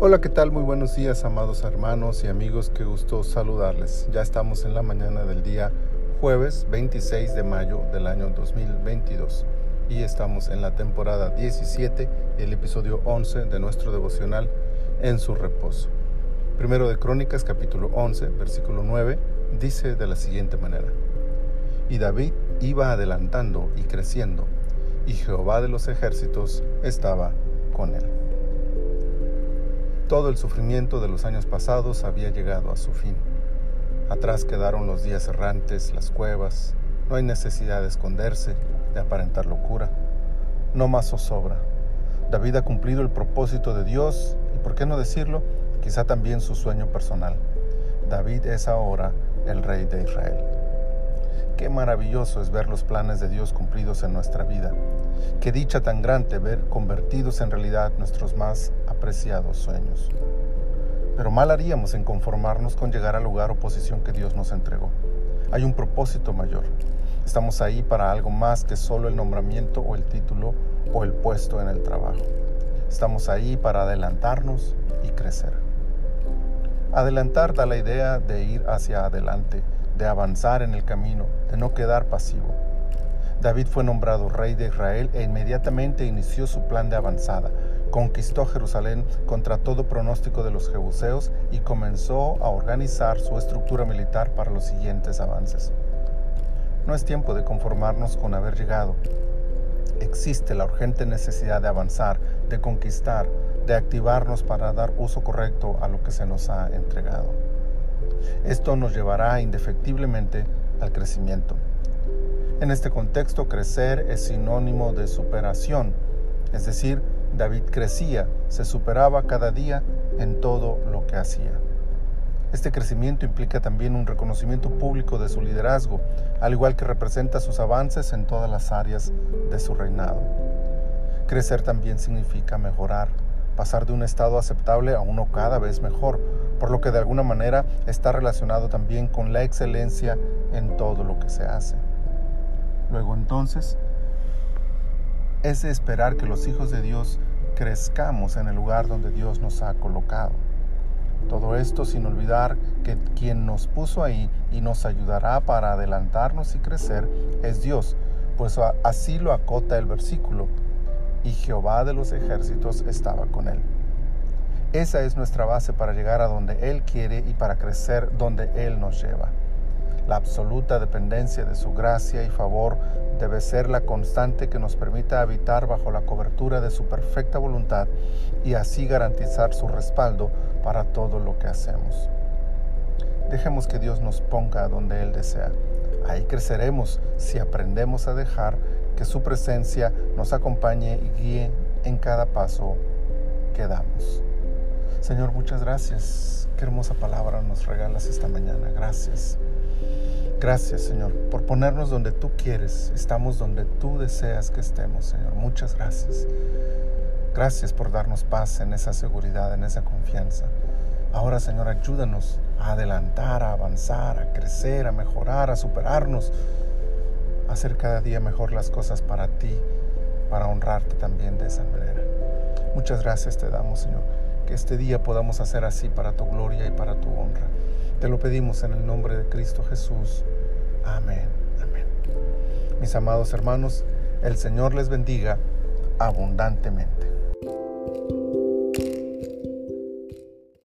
Hola, ¿qué tal? Muy buenos días, amados hermanos y amigos. Qué gusto saludarles. Ya estamos en la mañana del día jueves 26 de mayo del año 2022 y estamos en la temporada 17 el episodio 11 de nuestro devocional En su reposo. Primero de Crónicas, capítulo 11, versículo 9, dice de la siguiente manera: Y David iba adelantando y creciendo, y Jehová de los ejércitos estaba con él. Todo el sufrimiento de los años pasados había llegado a su fin. Atrás quedaron los días errantes, las cuevas. No hay necesidad de esconderse, de aparentar locura. No más zozobra. David ha cumplido el propósito de Dios y, por qué no decirlo, quizá también su sueño personal. David es ahora el rey de Israel. Qué maravilloso es ver los planes de Dios cumplidos en nuestra vida. Qué dicha tan grande ver convertidos en realidad nuestros más apreciados sueños. Pero mal haríamos en conformarnos con llegar al lugar o posición que Dios nos entregó. Hay un propósito mayor. Estamos ahí para algo más que solo el nombramiento o el título o el puesto en el trabajo. Estamos ahí para adelantarnos y crecer. Adelantar da la idea de ir hacia adelante, de avanzar en el camino, de no quedar pasivo. David fue nombrado rey de Israel e inmediatamente inició su plan de avanzada. Conquistó Jerusalén contra todo pronóstico de los jebuseos y comenzó a organizar su estructura militar para los siguientes avances. No es tiempo de conformarnos con haber llegado. Existe la urgente necesidad de avanzar, de conquistar, de activarnos para dar uso correcto a lo que se nos ha entregado. Esto nos llevará indefectiblemente al crecimiento. En este contexto, crecer es sinónimo de superación, es decir, David crecía, se superaba cada día en todo lo que hacía. Este crecimiento implica también un reconocimiento público de su liderazgo, al igual que representa sus avances en todas las áreas de su reinado. Crecer también significa mejorar, pasar de un estado aceptable a uno cada vez mejor, por lo que de alguna manera está relacionado también con la excelencia en todo lo que se hace. Luego entonces, es de esperar que los hijos de Dios crezcamos en el lugar donde Dios nos ha colocado. Todo esto sin olvidar que quien nos puso ahí y nos ayudará para adelantarnos y crecer es Dios, pues así lo acota el versículo y Jehová de los ejércitos estaba con él. Esa es nuestra base para llegar a donde Él quiere y para crecer donde Él nos lleva. La absoluta dependencia de su gracia y favor debe ser la constante que nos permita habitar bajo la cobertura de su perfecta voluntad y así garantizar su respaldo para todo lo que hacemos. Dejemos que Dios nos ponga donde Él desea. Ahí creceremos si aprendemos a dejar que su presencia nos acompañe y guíe en cada paso que damos. Señor, muchas gracias. Qué hermosa palabra nos regalas esta mañana. Gracias. Gracias, Señor, por ponernos donde tú quieres. Estamos donde tú deseas que estemos, Señor. Muchas gracias. Gracias por darnos paz en esa seguridad, en esa confianza. Ahora, Señor, ayúdanos a adelantar, a avanzar, a crecer, a mejorar, a superarnos hacer cada día mejor las cosas para ti, para honrarte también de esa manera. Muchas gracias te damos, Señor, que este día podamos hacer así para tu gloria y para tu honra. Te lo pedimos en el nombre de Cristo Jesús. Amén. Mis amados hermanos, el Señor les bendiga abundantemente.